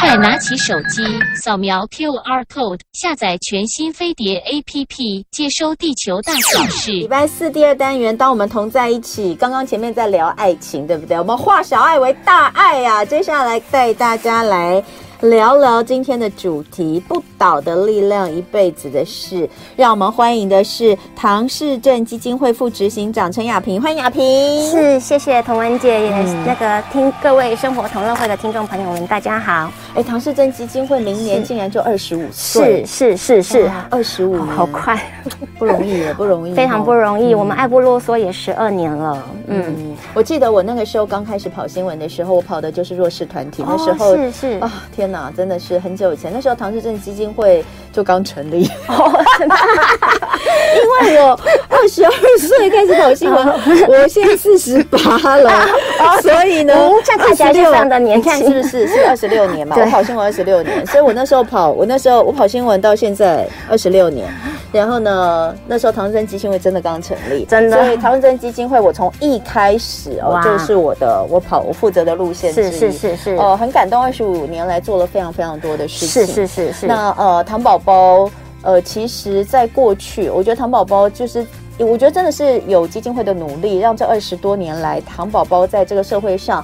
快拿起手机，扫描 QR code，下载全新飞碟 APP，接收地球大小事。礼拜四第二单元，当我们同在一起。刚刚前面在聊爱情，对不对？我们化小爱为大爱呀、啊！接下来带大家来。聊聊今天的主题：不倒的力量，一辈子的事。让我们欢迎的是唐氏症基金会副执行长陈雅萍，欢迎雅萍。是，谢谢童文姐，也那个听各位生活同乐会的听众朋友们，大家好。哎，唐氏症基金会明年竟然就二十五岁，是是是是，二十五，好快，不容易也不容易，非常不容易。我们爱不啰嗦也十二年了，嗯，我记得我那个时候刚开始跑新闻的时候，我跑的就是弱势团体，那时候是是啊，天。那真的是很久以前，那时候唐氏症基金会就刚成立，因为我 二十二岁开始跑新闻，我现在四十八了，所以呢，这看起来就非常的年轻，是不是？是二十六年嘛？我跑新闻二十六年，所以我那时候跑，我那时候我跑新闻到现在二十六年，然后呢，那时候唐氏症基金会真的刚成立，真的，所以唐氏症基金会我从一开始哦，就是我的我跑我负责的路线，是是是是，哦，很感动，二十五年来做了非常非常多的事情，是是是是。那呃，唐宝宝，呃，其实在过去，我觉得唐宝宝就是，我觉得真的是有基金会的努力，让这二十多年来，唐宝宝在这个社会上，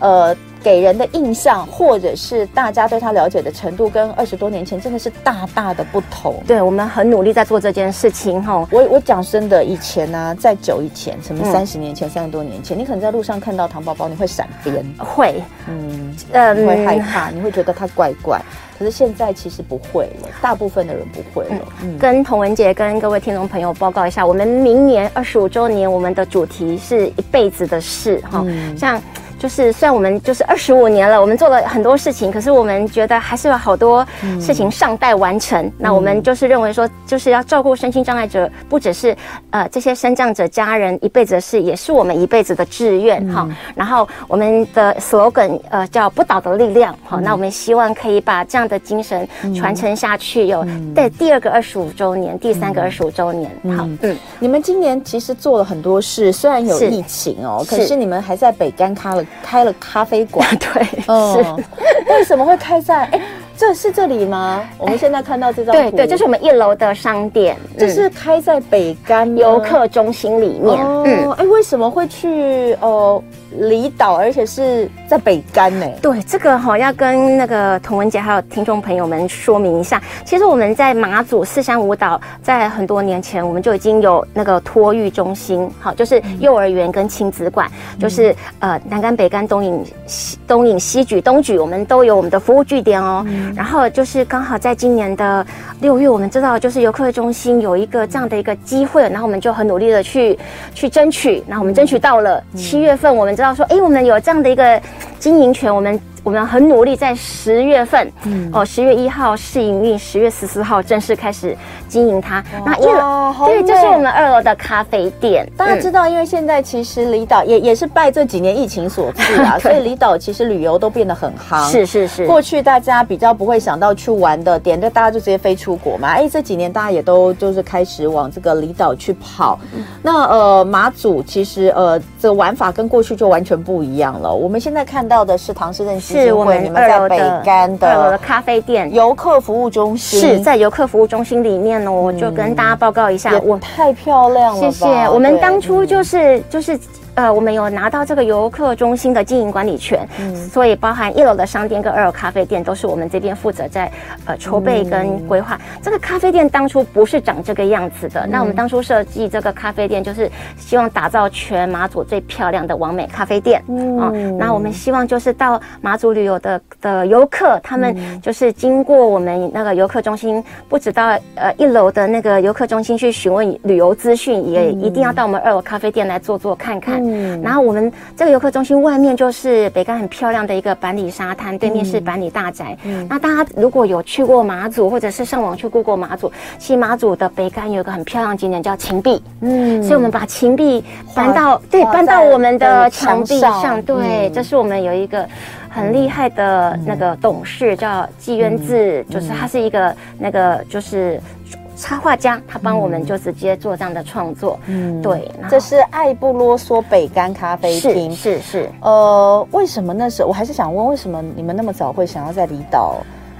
呃。给人的印象，或者是大家对他了解的程度，跟二十多年前真的是大大的不同。对，我们很努力在做这件事情哈。我我讲真的，以前呢、啊，在久以前，什么三十年前、三十、嗯、多年前，你可能在路上看到糖宝宝，你会闪边，会，嗯，嗯你会害怕，你会觉得他怪怪。可是现在其实不会了，大部分的人不会了。嗯，跟童文杰跟各位听众朋友报告一下，我们明年二十五周年，我们的主题是一辈子的事哈，嗯、像。就是虽然我们就是二十五年了，我们做了很多事情，可是我们觉得还是有好多事情尚待完成。嗯、那我们就是认为说，就是要照顾身心障碍者，不只是呃这些身障者家人一辈子的事，也是我们一辈子的志愿哈、嗯。然后我们的 slogan 呃叫不倒的力量好、嗯，那我们希望可以把这样的精神传承下去。有在第二个二十五周年，第三个二十五周年。好，嗯，你们今年其实做了很多事，虽然有疫情哦，可是你们还在北干卡了。开了咖啡馆，对，嗯，是为什么会开在？哎。这是这里吗？我们现在看到这张图，对对，这是我们一楼的商店，这是开在北干游客中心里面。嗯，哎，为什么会去呃离岛，而且是在北干呢？对，这个哈要跟那个童文杰还有听众朋友们说明一下。其实我们在马祖四山五岛，在很多年前我们就已经有那个托育中心，好，就是幼儿园跟亲子馆，就是呃南干、北干、东引、西东引、西举、东举，我们都有我们的服务据点哦。然后就是刚好在今年的六月，我们知道就是游客中心有一个这样的一个机会，然后我们就很努力的去去争取，然后我们争取到了七月份，我们知道说，哎，我们有这样的一个经营权，我们。我们很努力，在十月份，嗯，哦，十月一号试营运，十月十四号正式开始经营它。那一楼，对，就是我们二楼的咖啡店。大家知道，因为现在其实离岛也也是拜这几年疫情所赐啊，所以离岛其实旅游都变得很夯。是是是，过去大家比较不会想到去玩的点，就大家就直接飞出国嘛。哎，这几年大家也都就是开始往这个离岛去跑。那呃，马祖其实呃，这玩法跟过去就完全不一样了。我们现在看到的是唐氏症。是我们二楼的二楼的咖啡店，游客服务中心是在游客服务中心里面哦，我就跟大家报告一下，我太漂亮了，谢谢。我们当初就是就是。呃，我们有拿到这个游客中心的经营管理权，嗯，所以包含一楼的商店跟二楼咖啡店都是我们这边负责在呃筹备跟规划，嗯。这个咖啡店当初不是长这个样子的，嗯，那我们当初设计这个咖啡店就是希望打造全马祖最漂亮的完美咖啡店，嗯，啊，那我们希望就是到马祖旅游的的游客，他们就是经过我们那个游客中心，不止到呃一楼的那个游客中心去询问旅游资讯，也一定要到我们二楼咖啡店来坐坐看看。嗯，然后我们这个游客中心外面就是北竿很漂亮的一个板里沙滩，对面是板里大宅。嗯，那大家如果有去过马祖，或者是上网去 Google 马祖，其实马祖的北竿有一个很漂亮景点叫芹壁。嗯，所以我们把芹壁搬到对搬到我们的墙壁上。对，这是我们有一个很厉害的那个董事叫纪渊志，就是他是一个那个就是。插画家，他帮我们就直接做这样的创作。嗯，对，这是爱不啰嗦北干咖啡厅，是是是。呃，为什么那时候我还是想问，为什么你们那么早会想要在离岛？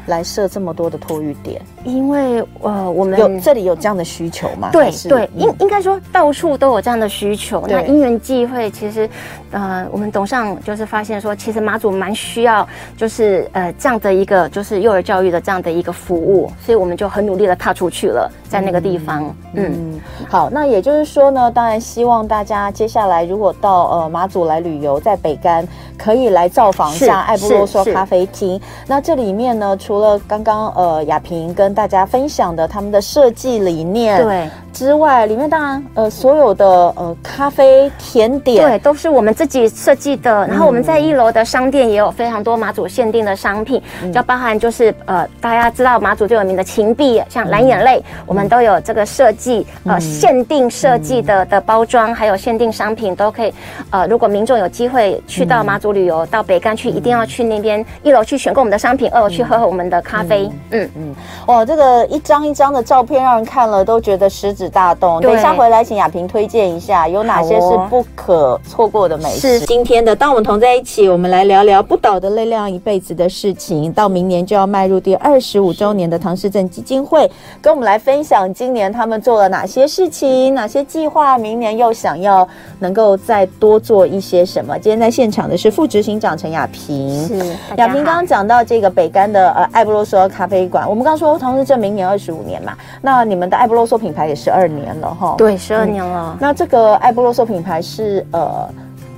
来设这么多的托育点，因为呃，我们有这里有这样的需求嘛？对对，应应该说到处都有这样的需求。那因缘际会，其实呃，我们董事长就是发现说，其实马祖蛮需要，就是呃这样的一个就是幼儿教育的这样的一个服务，所以我们就很努力的踏出去了，在那个地方。嗯，嗯好，那也就是说呢，当然希望大家接下来如果到呃马祖来旅游，在北干可以来造访一下爱不啰嗦咖啡厅。那这里面呢，除除了刚刚呃雅萍跟大家分享的他们的设计理念对。之外，里面当然呃所有的呃咖啡甜点对都是我们自己设计的。然后我们在一楼的商店也有非常多马祖限定的商品，就包含就是呃大家知道马祖最有名的芹壁，像蓝眼泪，我们都有这个设计呃限定设计的的包装，还有限定商品都可以。呃，如果民众有机会去到马祖旅游，到北干去，一定要去那边一楼去选购我们的商品，二楼去喝喝我们的咖啡，嗯。嗯，嗯，哇，这个一张一张的照片让人看了都觉得食指大动。等一下回来，请雅萍推荐一下有哪些是不可错过的美食。是今天的，当我们同在一起，我们来聊聊不倒的力量一辈子的事情。到明年就要迈入第二十五周年的唐氏镇基金会，跟我们来分享今年他们做了哪些事情，哪些计划，明年又想要能够再多做一些什么。今天在现场的是副执行长陈雅萍。是雅萍刚刚讲到这个北干的呃。爱不啰嗦咖啡馆，我们刚说唐氏镇明年二十五年嘛，那你们的爱不啰嗦品牌也十二年了哈？对，十二年了、嗯。那这个爱波罗索品牌是呃，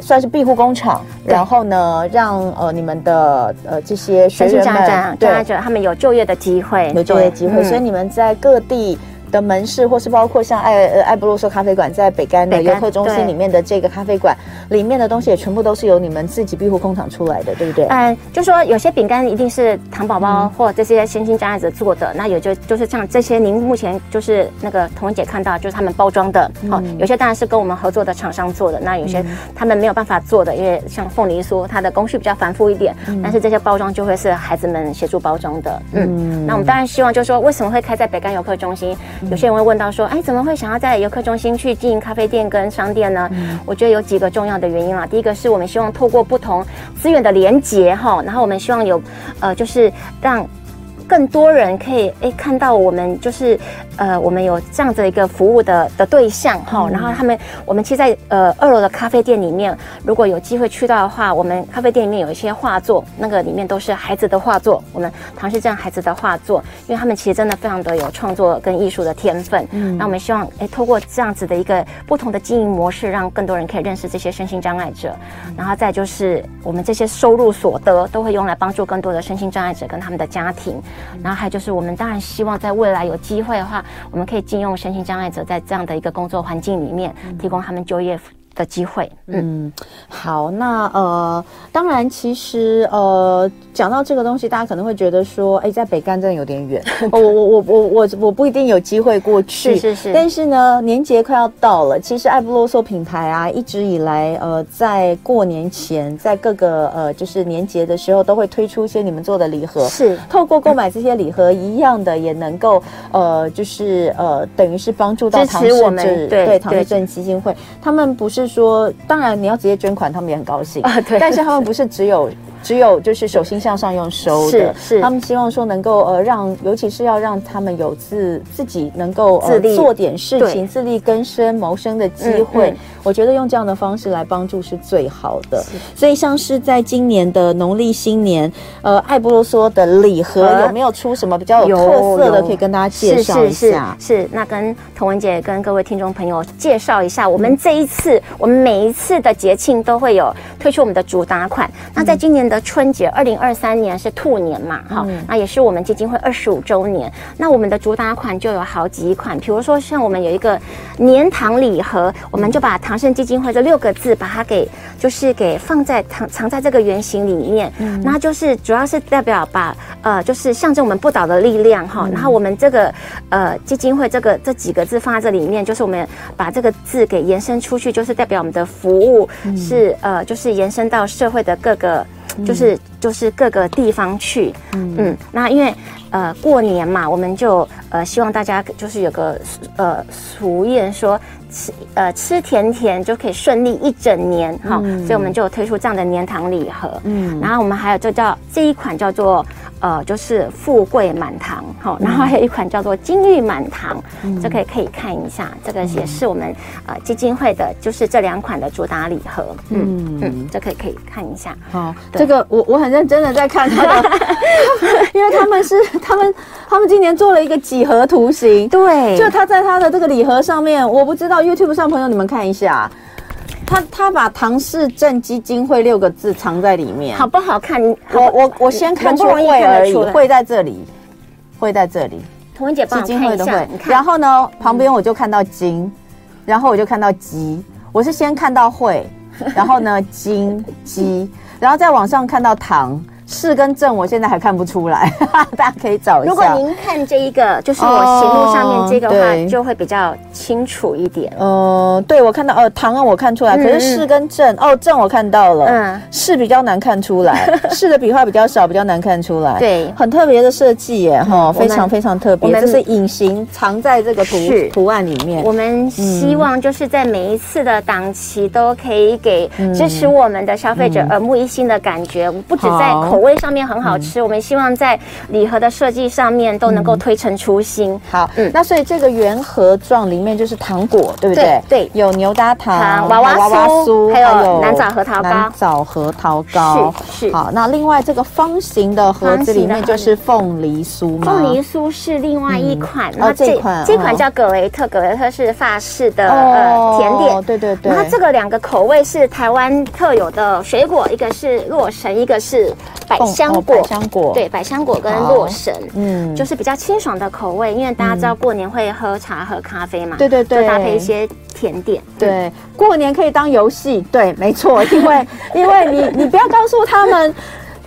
算是庇护工厂，然后呢，让呃你们的呃这些学员们，对，他们有就业的机会，有就业机会，所以你们在各地。的门市，或是包括像爱呃爱不啰嗦咖啡馆，在北干的游客中心里面的这个咖啡馆里面的东西，也全部都是由你们自己庇护工厂出来的，对不对？嗯，就说有些饼干一定是糖宝宝或这些身心障碍者做的，嗯、那有就就是像这些，您目前就是那个彤文姐看到，就是他们包装的，好、嗯，有些当然是跟我们合作的厂商做的，那有些他们没有办法做的，因为像凤梨酥，它的工序比较繁复一点，嗯、但是这些包装就会是孩子们协助包装的，嗯，嗯。那我们当然希望就是说，为什么会开在北干游客中心？有些人会问到说，哎，怎么会想要在游客中心去经营咖啡店跟商店呢？嗯、我觉得有几个重要的原因啦。第一个是我们希望透过不同资源的连结哈，然后我们希望有，呃，就是让。更多人可以诶看到我们就是呃我们有这样子的一个服务的的对象哈，然后他们我们其实在呃二楼的咖啡店里面，如果有机会去到的话，我们咖啡店里面有一些画作，那个里面都是孩子的画作，我们唐氏症孩子的画作，因为他们其实真的非常的有创作跟艺术的天分。嗯，那我们希望诶透过这样子的一个不同的经营模式，让更多人可以认识这些身心障碍者，然后再就是我们这些收入所得都会用来帮助更多的身心障碍者跟他们的家庭。然后还有就是，我们当然希望在未来有机会的话，我们可以禁用身心障碍者在这样的一个工作环境里面，提供他们就业。的机会，嗯，好，那呃，当然，其实呃，讲到这个东西，大家可能会觉得说，哎，在北干真的有点远，我我我我我我不一定有机会过去，是是是，但是呢，年节快要到了，其实爱不啰嗦品牌啊，一直以来呃，在过年前，在各个呃，就是年节的时候，都会推出一些你们做的礼盒，是。透过购买这些礼盒，一样的也能够呃，就是呃，等于是帮助到唐氏症，对对唐氏症基金会，他们不是。说，当然你要直接捐款，他们也很高兴啊。对，但是他们不是只有。只有就是手心向上用收的，是，是他们希望说能够呃让，尤其是要让他们有自自己能够呃做点事情，自力更生谋生的机会。嗯嗯、我觉得用这样的方式来帮助是最好的。所以像是在今年的农历新年，呃，爱不啰嗦的礼盒有没有出什么比较有特色的，可以跟大家介绍一下？是，是，是，那跟童文姐跟各位听众朋友介绍一下，我们这一次我们每一次的节庆都会有推出我们的主打款。那在今年的春节，二零二三年是兔年嘛，哈、嗯，那也是我们基金会二十五周年。那我们的主打款就有好几款，比如说像我们有一个年糖礼盒，我们就把唐氏基金会这六个字，把它给就是给放在藏藏在这个圆形里面。嗯，那就是主要是代表把呃，就是象征我们不倒的力量哈。然后我们这个呃基金会这个这几个字放在这里面，就是我们把这个字给延伸出去，就是代表我们的服务是呃，就是延伸到社会的各个。就是就是各个地方去。嗯嗯，那因为呃过年嘛，我们就呃希望大家就是有个呃俗谚说。吃呃吃甜甜就可以顺利一整年哈，嗯、所以我们就推出这样的年糖礼盒。嗯，然后我们还有就叫这一款叫做呃就是富贵满堂哈，然后还有一款叫做金玉满堂，嗯、这个可以看一下，这个也是我们呃基金会的，就是这两款的主打礼盒。嗯嗯，这个可以看一下。好，这个我我很认真的在看他的，因为他们是他们他们今年做了一个几何图形，对，就他在他的这个礼盒上面，我不知道。YouTube 上朋友，你们看一下，他他把唐氏症基金会六个字藏在里面，好不好看？好我我我先看出会而已，会在这里，会在这里。童文姐帮我看一下，然后呢，旁边我就看到金，然后我就看到鸡，我是先看到会，然后呢金鸡，然后在网上看到糖。氏跟正，我现在还看不出来，大家可以找一下。如果您看这一个，就是我荧幕上面这个话，哦、就会比较清楚一点。呃，对，我看到，呃，唐啊，我看出来，可是是跟症，嗯、哦，正我看到了，嗯，是比较难看出来，是的笔画比较少，比较难看出来。对，很特别的设计耶，哈、嗯，非常非常特别，这是隐形藏在这个图图案里面。我们希望就是在每一次的档期都可以给支持我们的消费者耳目一新的感觉，嗯、不止在口。口味上面很好吃，嗯、我们希望在礼盒的设计上面都能够推陈出新。嗯、好，嗯，那所以这个圆盒状里面就是糖果，对不对？对，对有牛轧糖、娃娃酥，还有南枣核桃糕。南枣核桃糕是是。好，那另外这个方形的盒子里面就是凤梨酥吗？凤梨酥是另外一款，然后这款这款叫葛雷特，葛雷特是法式的呃甜点，对对对。然后这个两个口味是台湾特有的水果，一个是洛神，一个是。百香果，百香果，对，百香果跟洛神，嗯，就是比较清爽的口味，因为大家知道过年会喝茶喝咖啡嘛，对对对，就搭配一些甜点，对，过年可以当游戏，对，没错，因为 因为你你不要告诉他们。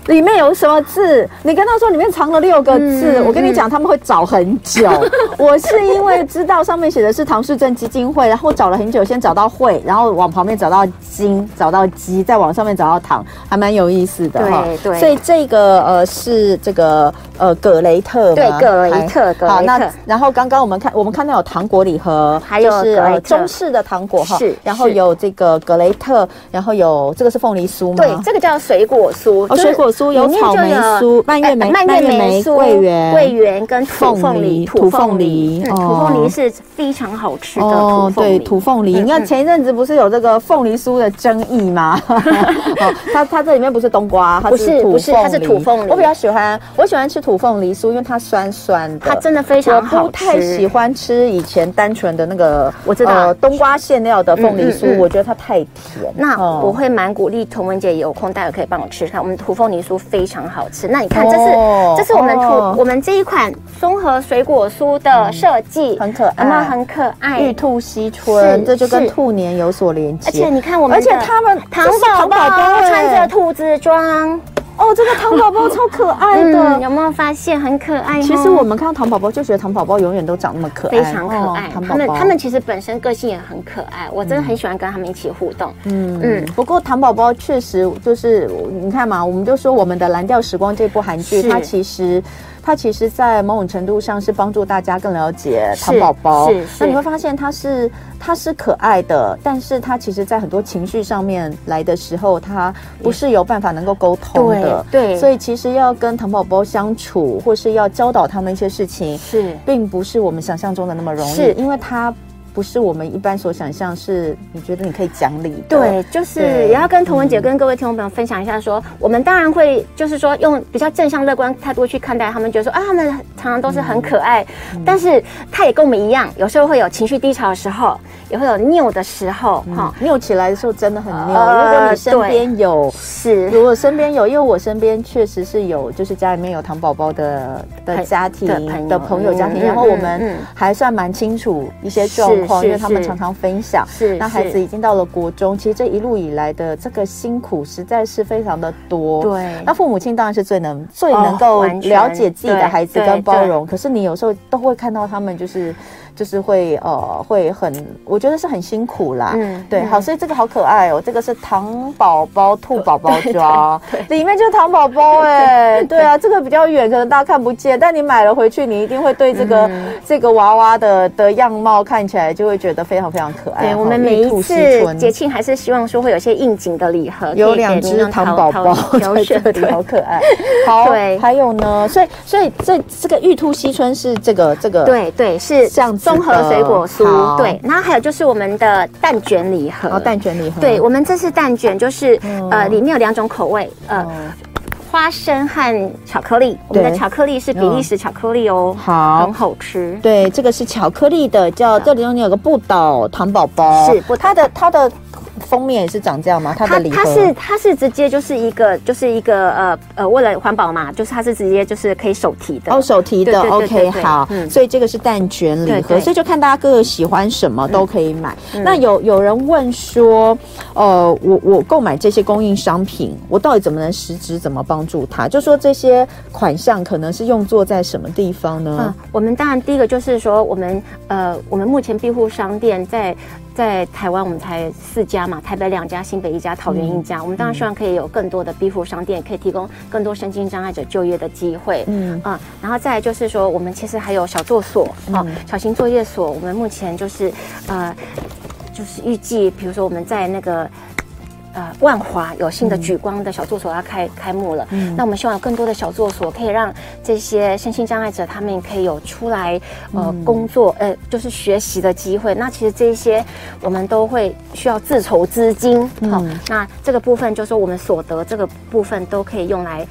里面有什么字？你跟他说里面藏了六个字，嗯、我跟你讲他们会找很久。我是因为知道上面写的是唐氏症基金会，然后找了很久，先找到会，然后往旁边找到金，找到鸡，再往上面找到糖，还蛮有意思的哈。对对，所以这个呃是这个呃葛雷特，对葛雷特，葛雷特。好，那然后刚刚我们看我们看到有糖果礼盒，还有是呃中式的糖果哈，是，然后有这个葛雷特，然后有这个是凤梨酥吗？对，这个叫水果酥，哦，水果。酥有草莓酥、蔓越莓、蔓越莓、桂圆、桂圆跟土凤梨、土凤梨。土凤梨是非常好吃的哦。对，土凤梨。你看前一阵子不是有这个凤梨酥的争议吗？它它这里面不是冬瓜，它是不是它是土凤梨。我比较喜欢，我喜欢吃土凤梨酥，因为它酸酸的，它真的非常好吃。我不太喜欢吃以前单纯的那个，我知道冬瓜馅料的凤梨酥，我觉得它太甜。那我会蛮鼓励童文姐有空待会可以帮我吃看我们土凤梨酥。非常好吃，那你看，这是、哦、这是我们土、哦、我们这一款综合水果酥的设计，嗯，很可爱，那很可爱，玉兔西春，这就跟兔年有所连接。而且你看我们，而且他们糖宝宝穿着兔子装。哦，这个糖宝宝超可爱的，嗯，有没有发现很可爱？其实我们看到糖宝宝就觉得糖宝宝永远都长那么可爱，非常可爱。哦，他们他们其实本身个性也很可爱，我真的很喜欢跟他们一起互动。嗯嗯。不过糖宝宝确实就是你看嘛，我们就说我们的《蓝调时光》这部韩剧，它其实。它其实，在某种程度上是帮助大家更了解糖宝宝。是，是，那你会发现它是它是可爱的，但是它其实，在很多情绪上面来的时候，它不是有办法能够沟通的。对，对，所以其实要跟糖宝宝相处，或是要教导他们一些事情，是，并不是我们想象中的那么容易，是因为它。不是我们一般所想象，是你觉得你可以讲理的。对，就是也要跟童文姐跟各位听众朋友分享一下说，我们当然会就是说用比较正向乐观态度去看待他们，觉得说啊，他们常常都是很可爱，嗯、但是他也跟我们一样，有时候会有情绪低潮的时候，也会有拗的时候，哈、嗯，拗起来的时候真的很拗。呃、如果你身边有是，如果身边有，因为我身边确实是有，就是家里面有糖宝宝的的家庭的朋友，家庭，嗯、然后我们还算蛮清楚一些状况。因为他们常常分享，是那孩子已经到了国中，其实这一路以来的这个辛苦实在是非常的多。对，那父母亲当然是最能最能够了解自己的孩子跟包容。可是你有时候都会看到他们就是就是会呃会很，我觉得是很辛苦啦。嗯，对，嗯好，所以这个好可爱哦，这个是糖宝宝兔宝宝装，里面就是糖宝宝哎，对啊，这个比较远，可能大家看不见，但你买了回去，你一定会对这个、嗯、这个娃娃的的样貌看起来就会觉得非常非常可爱。对，我们每一次节庆还是希望说会有些应景的礼盒，有两只糖宝宝在 这里，好可爱。好，对，还有呢，所以所以这这个玉兔西春是这个这个，对对，是像综合水果酥，对，然后还有就是我们的蛋卷礼盒，哦，蛋卷礼盒，对，我们这次蛋卷就是呃里面有两种口味，呃。花生和巧克力，我们的巧克力是比利时巧克力哦，好，很好吃。对，这个是巧克力的，叫这里头有个不倒糖宝宝，是不它的它的。封面也是长这样吗？它的礼盒，它是它是直接就是一个就是一个呃呃，为了环保嘛，就是它是直接就是可以手提的哦，手提的。OK，好，嗯，所以这个是蛋卷礼盒，所以就看大家各个喜欢什么都可以买。那有有人问说，呃，我我购买这些供应商品，我到底怎么能实质怎么帮助他？就说这些款项可能是用作在什么地方呢？嗯，我们当然第一个就是说，我们呃，我们目前庇护商店在。在台湾，我们才四家嘛，台北两家，新北一家，桃园一家。嗯、我们当然希望可以有更多的庇护商店，可以提供更多身心障碍者就业的机会。嗯啊、嗯，然后再来就是说，我们其实还有小作所啊，小型作业所。我们目前就是呃，就是预计，比如说我们在那个。呃，万华有新的举光的小作所要开开幕了，嗯，那我们希望有更多的小作所可以让这些身心障碍者他们可以有出来呃工作，呃就是学习的机会。那其实这些我们都会需要自筹资金，好，那这个部分就是说我们所得这个部分都可以用来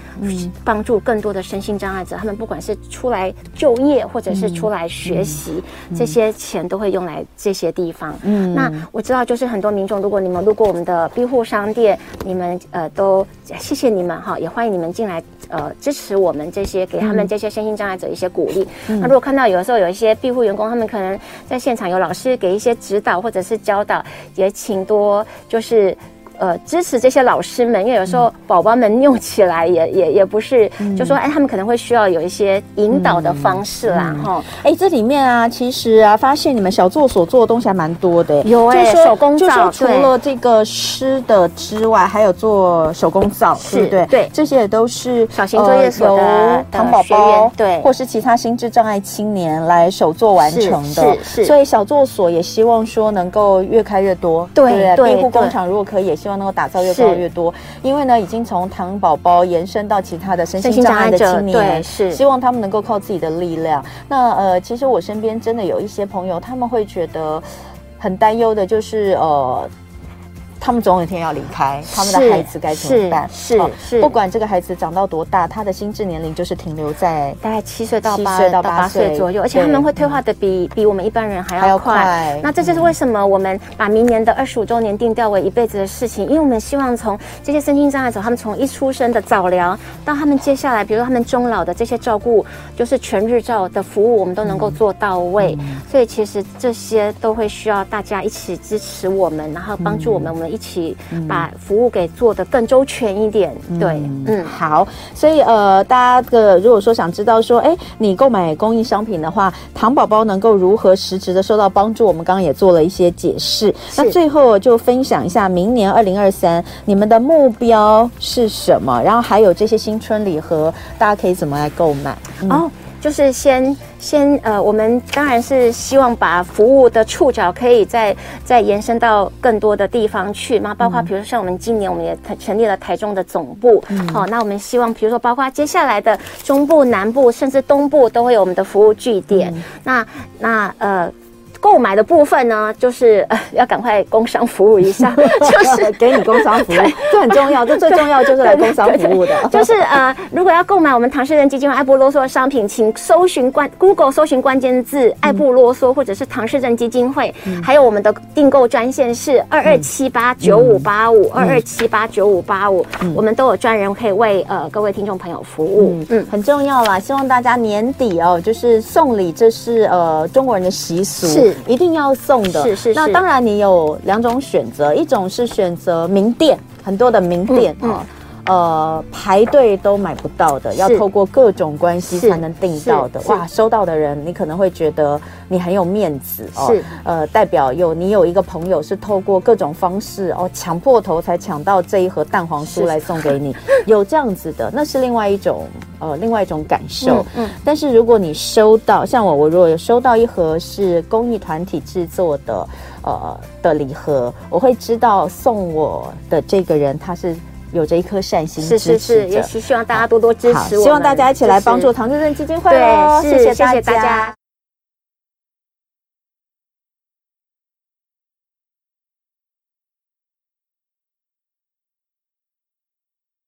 帮助更多的身心障碍者，他们不管是出来就业或者是出来学习，这些钱都会用来这些地方。嗯，那我知道就是很多民众，如果你们路过我们的庇护商店，你们呃都谢谢你们哈，也欢迎你们进来呃支持我们这些，给他们这些身心障碍者一些鼓励。嗯、那如果看到有的时候有一些庇护员工，他们可能在现场有老师给一些指导或者是教导，也请多就是。呃，支持这些老师们，因为有时候宝宝们用起来也也也不是，嗯、就说哎，他们可能会需要有一些引导的方式啦，哈、嗯。哎、嗯，这里面啊，其实啊，发现你们小作所做的东西还蛮多的，有哎、欸，手工皂，除了这个湿的之外，还有做手工皂，是对不对？对，这些也都是小型作业所的糖宝宝，对，或是其他心智障碍青年来手作完成的，是是。所以小作所也希望说能够越开越多，对对。庇护工厂如果可以，也希望。能够打造越高越多，因为呢，已经从糖宝宝延伸到其他的身心障碍的青年，对，是希望他们能够靠自己的力量。那呃，其实我身边真的有一些朋友，他们会觉得很担忧的，就是呃。他们总有一天要离开，他们的孩子该怎么办？是是，不管这个孩子长到多大，他的心智年龄就是停留在大概七岁到八岁到八岁左右，而且他们会退化的比比我们一般人还要快。那这就是为什么我们把明年的二十五周年定调为一辈子的事情，因为我们希望从这些身心障碍者，他们从一出生的早疗到他们接下来，比如说他们终老的这些照顾，就是全日照的服务，我们都能够做到位。所以其实这些都会需要大家一起支持我们，然后帮助我们，我们。一起把服务给做得更周全一点，嗯、对，嗯，好，所以呃，大家的如果说想知道说，哎，你购买公益商品的话，糖宝宝能够如何实质的受到帮助？我们刚刚也做了一些解释。那最后就分享一下，明年二零二三你们的目标是什么？然后还有这些新春礼盒，大家可以怎么来购买？嗯、哦。就是先先呃，我们当然是希望把服务的触角可以再再延伸到更多的地方去嘛，包括比如说像我们今年我们也成立了台中的总部，嗯、好，那我们希望比如说包括接下来的中部、南部甚至东部都会有我们的服务据点，嗯、那那呃。购买的部分呢，就是呃要赶快工商服务一下，就是 给你工商服务，这很重要，这最重要就是来工商服务的。就是呃，如果要购买我们唐氏症基金会爱不啰嗦的商品，请搜寻关 Google 搜寻关键字“爱不啰嗦”或者是唐氏症基金会，还有我们的订购专线是二二七八九五八五二二七八九五八五，我们都有专人可以为呃各位听众朋友服务。嗯，很重要啦，希望大家年底哦，就是送礼，这是呃中国人的习俗。是。一定要送的，是是是。那当然，你有两种选择，一种是选择名店，很多的名店啊。嗯嗯呃排队都买不到的，要透过各种关系才能订到的。哇，收到的人你可能会觉得你很有面子哦，是。呃代表有你有一个朋友是透过各种方式哦抢破头才抢到这一盒蛋黄酥来送给你，有这样子的，那是另外一种呃另外一种感受。嗯，嗯，但是如果你收到像我，我如果有收到一盒是公益团体制作的呃的礼盒，我会知道送我的这个人他是有着一颗善心，是是是，也是希望大家多多支持我，希望大家一起来帮助唐氏症基金会哦，谢谢谢谢大家。